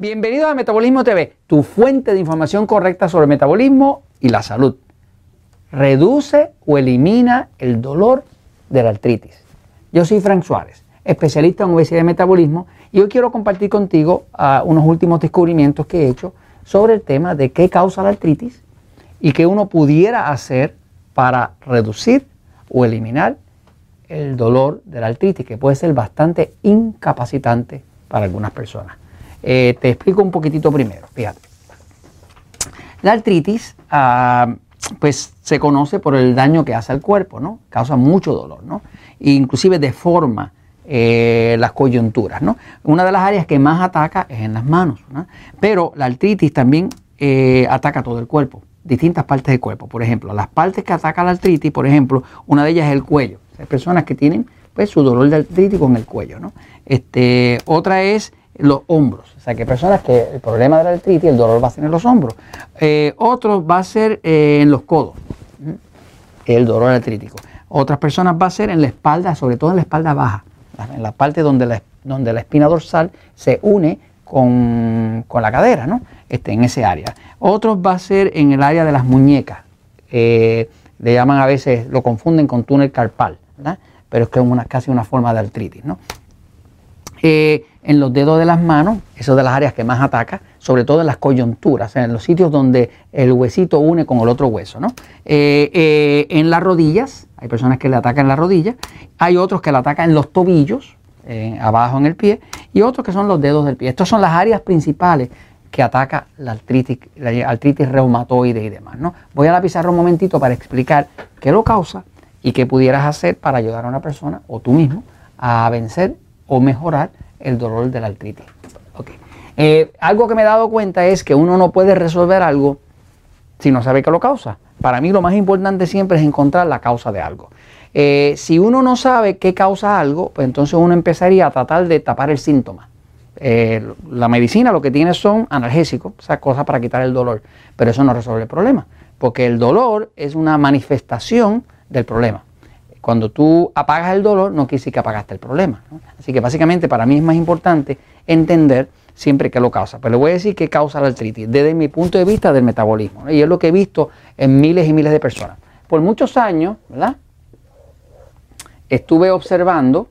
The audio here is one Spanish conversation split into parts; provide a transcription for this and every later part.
Bienvenido a Metabolismo TV, tu fuente de información correcta sobre metabolismo y la salud. Reduce o elimina el dolor de la artritis. Yo soy Frank Suárez, especialista en obesidad y metabolismo, y hoy quiero compartir contigo ah, unos últimos descubrimientos que he hecho sobre el tema de qué causa la artritis y qué uno pudiera hacer para reducir o eliminar el dolor de la artritis, que puede ser bastante incapacitante para algunas personas. Eh, te explico un poquitito primero, fíjate. La artritis, ah, pues se conoce por el daño que hace al cuerpo, ¿no? Causa mucho dolor, ¿no? Inclusive deforma eh, las coyunturas, ¿no? Una de las áreas que más ataca es en las manos, ¿no? Pero la artritis también eh, ataca todo el cuerpo, distintas partes del cuerpo. Por ejemplo, las partes que ataca la artritis, por ejemplo, una de ellas es el cuello. Hay personas que tienen pues, su dolor de artritis con el cuello, ¿no? Este, otra es los hombros. O sea, que personas que el problema de la artritis, el dolor va a ser en los hombros. Eh, otros va a ser eh, en los codos, el dolor artrítico. Otras personas va a ser en la espalda, sobre todo en la espalda baja, en la parte donde la, donde la espina dorsal se une con, la cadera, ¿no? Este, en ese área. Otros va a ser en el área de las muñecas. Eh, le llaman a veces, lo confunden con túnel carpal, ¿verdad? pero es que es una, casi una forma de artritis, ¿no? Eh, en los dedos de las manos, eso de las áreas que más ataca, sobre todo en las coyunturas, en los sitios donde el huesito une con el otro hueso. ¿no? Eh, eh, en las rodillas, hay personas que le atacan las rodillas, hay otros que le atacan en los tobillos, abajo en el pie, y otros que son los dedos del pie. Estas son las áreas principales que ataca la artritis, la artritis reumatoide y demás. ¿no? Voy a la pizarra un momentito para explicar qué lo causa y qué pudieras hacer para ayudar a una persona o tú mismo a vencer o mejorar el dolor de la artritis. Eh, algo que me he dado cuenta es que uno no puede resolver algo si no sabe qué lo causa. Para mí lo más importante siempre es encontrar la causa de algo. Eh, si uno no sabe qué causa algo, pues entonces uno empezaría a tratar de tapar el síntoma. Eh, la medicina lo que tiene son analgésicos, o sea, cosas para quitar el dolor, pero eso no resuelve el problema, porque el dolor es una manifestación del problema. Cuando tú apagas el dolor, no quiere decir que apagaste el problema. Así que básicamente para mí es más importante entender siempre qué lo causa. Pero le voy a decir qué causa la artritis desde mi punto de vista del metabolismo. Y es lo que he visto en miles y miles de personas. Por muchos años, ¿verdad? Estuve observando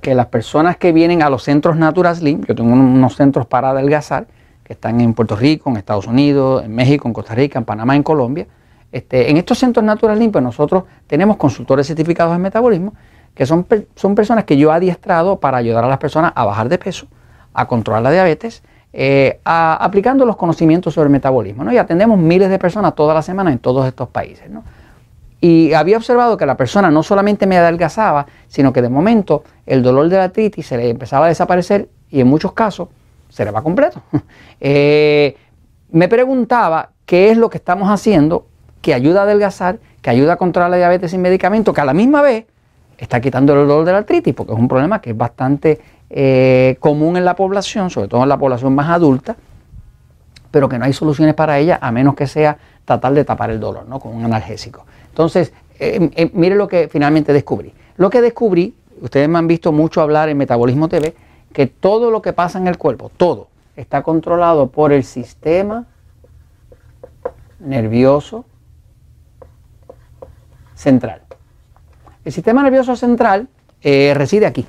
que las personas que vienen a los centros Natural Slim, yo tengo unos centros para adelgazar, que están en Puerto Rico, en Estados Unidos, en México, en Costa Rica, en Panamá, en Colombia, este, en estos centros naturales limpios nosotros tenemos consultores certificados en metabolismo, que son, son personas que yo he adiestrado para ayudar a las personas a bajar de peso, a controlar la diabetes, eh, aplicando los conocimientos sobre el metabolismo. Y atendemos miles de personas todas las semanas en todos estos países. Y había observado que la persona no solamente me adelgazaba, sino que de momento el dolor de la artritis se le empezaba a desaparecer y en muchos casos se le va completo. Eh, me preguntaba qué es lo que estamos haciendo que ayuda a adelgazar, que ayuda a controlar la diabetes sin medicamento, que a la misma vez está quitando el dolor de la artritis, porque es un problema que es bastante eh, común en la población, sobre todo en la población más adulta, pero que no hay soluciones para ella a menos que sea tratar de tapar el dolor, ¿no? Con un analgésico. Entonces, eh, eh, mire lo que finalmente descubrí. Lo que descubrí, ustedes me han visto mucho hablar en Metabolismo TV, que todo lo que pasa en el cuerpo, todo, está controlado por el sistema nervioso central. El sistema nervioso central eh, reside aquí,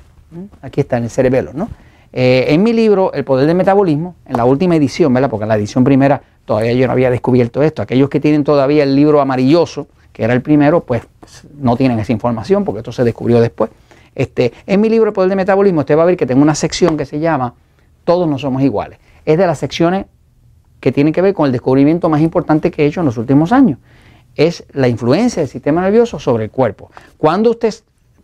aquí está en el cerebelo. ¿no? Eh, en mi libro, El poder del metabolismo, en la última edición, ¿verdad? porque en la edición primera todavía yo no había descubierto esto, aquellos que tienen todavía el libro amarilloso, que era el primero, pues no tienen esa información porque esto se descubrió después. Este, en mi libro El poder del metabolismo, usted va a ver que tengo una sección que se llama Todos no somos iguales. Es de las secciones que tienen que ver con el descubrimiento más importante que he hecho en los últimos años es la influencia del sistema nervioso sobre el cuerpo. Cuando usted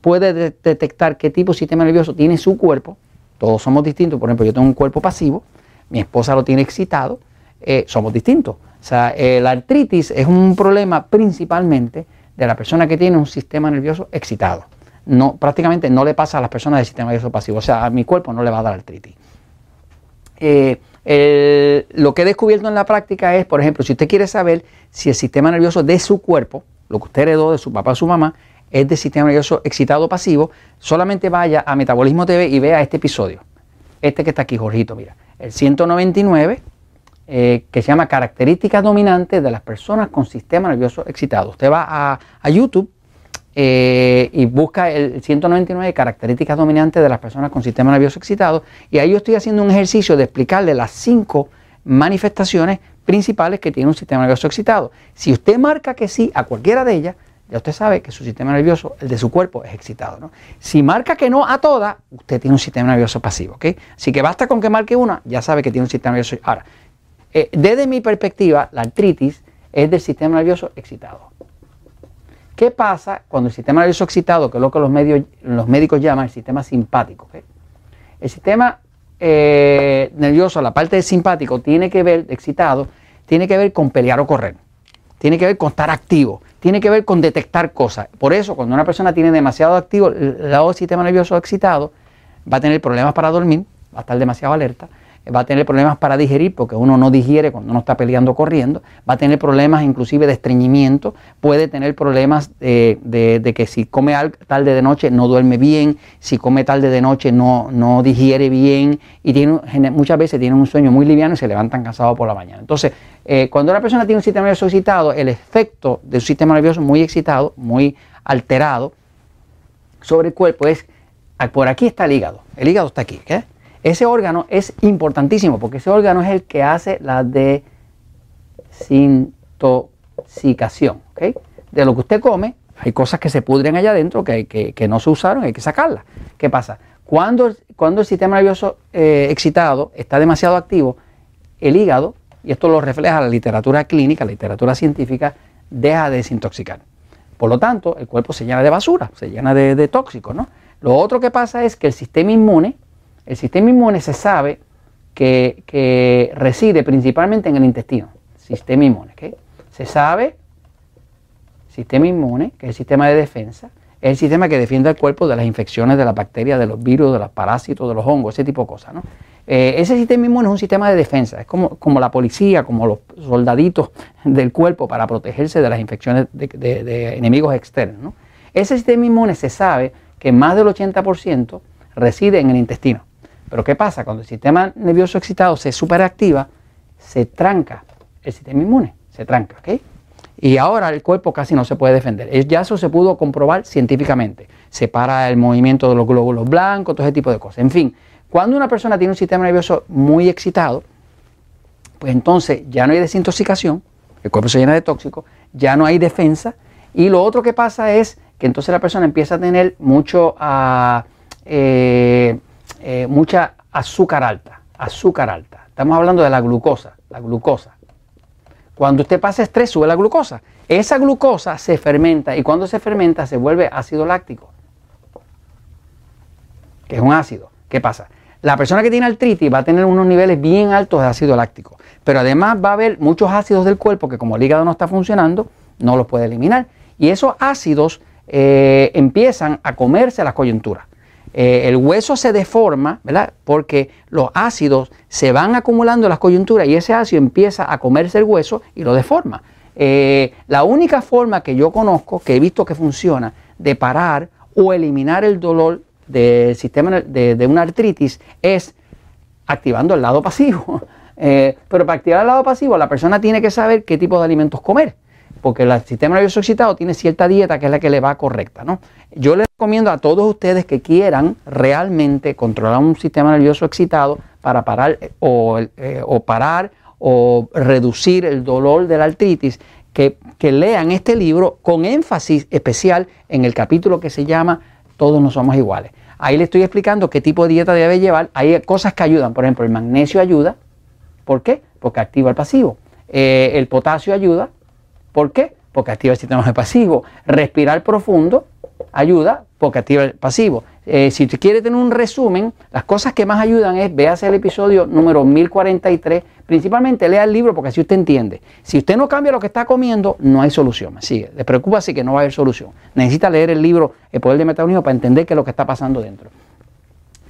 puede detectar qué tipo de sistema nervioso tiene su cuerpo, todos somos distintos, por ejemplo, yo tengo un cuerpo pasivo, mi esposa lo tiene excitado, eh, somos distintos. O sea, eh, la artritis es un problema principalmente de la persona que tiene un sistema nervioso excitado. No, prácticamente no le pasa a las personas del sistema nervioso pasivo, o sea, a mi cuerpo no le va a dar artritis. Eh, lo que he descubierto en la práctica es, por ejemplo, si usted quiere saber si el sistema nervioso de su cuerpo, lo que usted heredó de su papá o su mamá, es de sistema nervioso excitado o pasivo, solamente vaya a Metabolismo TV y vea este episodio. Este que está aquí, Jorgito, mira. el 199, eh, que se llama Características Dominantes de las Personas con Sistema Nervioso Excitado. Usted va a, YouTube eh, y busca el 199 características dominantes de las personas con sistema nervioso excitado y ahí yo estoy haciendo un ejercicio de explicarle las cinco manifestaciones principales que tiene un sistema nervioso excitado. Si usted marca que sí a cualquiera de ellas, ya usted sabe que su sistema nervioso, el de su cuerpo, es excitado. Si marca que no a todas, usted tiene un sistema nervioso pasivo. ¿okay? Así que basta con que marque una, ya sabe que tiene un sistema nervioso. Ahora, eh, desde mi perspectiva, la artritis es del sistema nervioso excitado. ¿Qué pasa cuando el sistema nervioso excitado, que es lo que los, médicos llaman el sistema simpático? El sistema eh, nervioso, la parte del simpático, tiene que ver, excitado, tiene que ver con pelear o correr. Tiene que ver con estar activo. Tiene que ver con detectar cosas. Por eso, cuando una persona tiene demasiado activo el lado del sistema nervioso excitado, va a tener problemas para dormir, va a estar demasiado alerta, va a tener problemas para digerir porque uno no digiere cuando uno está peleando corriendo, va a tener problemas inclusive de estreñimiento, puede tener problemas de, que si come tarde de noche no duerme bien, si come tarde de noche no, no digiere bien y tiene, muchas veces tiene un sueño muy liviano y se levantan cansados por la mañana. Entonces, eh, cuando una persona tiene un sistema nervioso excitado, el efecto de su sistema nervioso muy excitado, muy alterado sobre el cuerpo es, por aquí está el hígado, el hígado está aquí, ¿qué? Ese órgano es importantísimo porque ese órgano es el que hace la desintoxicación. De lo que usted come, hay cosas que se pudren allá adentro que, no se usaron, hay que sacarlas. ¿Qué pasa? Cuando, cuando el sistema nervioso eh, excitado está demasiado activo, el hígado, y esto lo refleja la literatura clínica, la literatura científica, deja de desintoxicar. Por lo tanto, el cuerpo se llena de basura, se llena de, de tóxicos. ¿no? Lo otro que pasa es que el sistema inmune el sistema inmune se sabe que, reside principalmente en el intestino, sistema inmune. Se sabe, sistema inmune, que es el sistema de defensa, es el sistema que defiende al cuerpo de las infecciones, de las bacterias, de los virus, de los parásitos, de los hongos, ese tipo de cosas. Eh, ese sistema inmune es un sistema de defensa, es como, como, la policía, como los soldaditos del cuerpo para protegerse de las infecciones de, enemigos externos. Ese sistema inmune se sabe que más del 80% reside en el intestino. Pero ¿qué pasa? Cuando el sistema nervioso excitado se superactiva, se tranca el sistema inmune, se tranca, ¿ok? Y ahora el cuerpo casi no se puede defender. Ya eso se pudo comprobar científicamente. Se para el movimiento de los glóbulos blancos, todo ese tipo de cosas. En fin, cuando una persona tiene un sistema nervioso muy excitado, pues entonces ya no hay desintoxicación, el cuerpo se llena de tóxicos, ya no hay defensa. Y lo otro que pasa es que entonces la persona empieza a tener mucho... Uh, eh, eh, mucha azúcar alta, azúcar alta. Estamos hablando de la glucosa, la glucosa. Cuando usted pasa estrés, sube la glucosa. Esa glucosa se fermenta y cuando se fermenta se vuelve ácido láctico, que es un ácido. ¿Qué pasa? La persona que tiene artritis va a tener unos niveles bien altos de ácido láctico, pero además va a haber muchos ácidos del cuerpo que como el hígado no está funcionando, no los puede eliminar. Y esos ácidos eh, empiezan a comerse las coyunturas. Eh, el hueso se deforma, ¿verdad? Porque los ácidos se van acumulando en las coyunturas y ese ácido empieza a comerse el hueso y lo deforma. Eh, la única forma que yo conozco, que he visto que funciona, de parar o eliminar el dolor del sistema de, una artritis es activando el lado pasivo. Eh, pero para activar el lado pasivo, la persona tiene que saber qué tipo de alimentos comer porque el sistema nervioso excitado tiene cierta dieta que es la que le va correcta. ¿no? Yo les recomiendo a todos ustedes que quieran realmente controlar un sistema nervioso excitado para parar eh, eh, o, parar o reducir el dolor de la artritis, que, lean este libro con énfasis especial en el capítulo que se llama Todos no somos iguales. Ahí le estoy explicando qué tipo de dieta debe llevar. Hay cosas que ayudan, por ejemplo, el magnesio ayuda. ¿Por qué? Porque activa el pasivo. Eh, el potasio ayuda ¿Por qué? Porque activa el sistema pasivo. Respirar profundo ayuda porque activa el pasivo. Eh, si usted quiere tener un resumen, las cosas que más ayudan es, véase el episodio número 1043, principalmente lea el libro porque así usted entiende. Si usted no cambia lo que está comiendo, no hay solución. Sigue, le preocupa así que no va a haber solución. Necesita leer el libro El Poder de Metabolismo para entender qué es lo que está pasando dentro.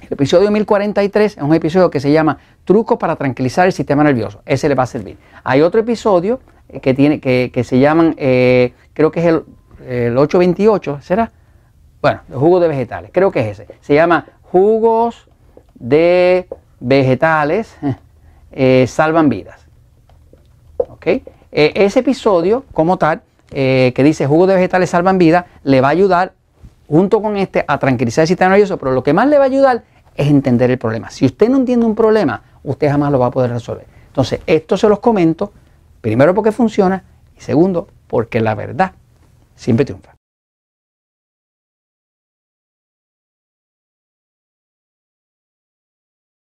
El episodio 1043 es un episodio que se llama Trucos para tranquilizar el sistema nervioso. Ese le va a servir. Hay otro episodio que, tiene, que, que se llaman, eh, creo que es el, el 828, ¿será? Bueno, los jugos de vegetales, creo que es ese. Se llama jugos de vegetales eh, salvan vidas. ¿Ok? Eh, ese episodio, como tal, que dice jugo de vegetales salvan vidas, le va a ayudar, junto con este, a tranquilizar el sistema nervioso, pero lo que más le va a ayudar es entender el problema. Si usted no entiende un problema, usted jamás lo va a poder resolver. Entonces, esto se los comento, primero porque funciona y segundo, porque la verdad siempre triunfa.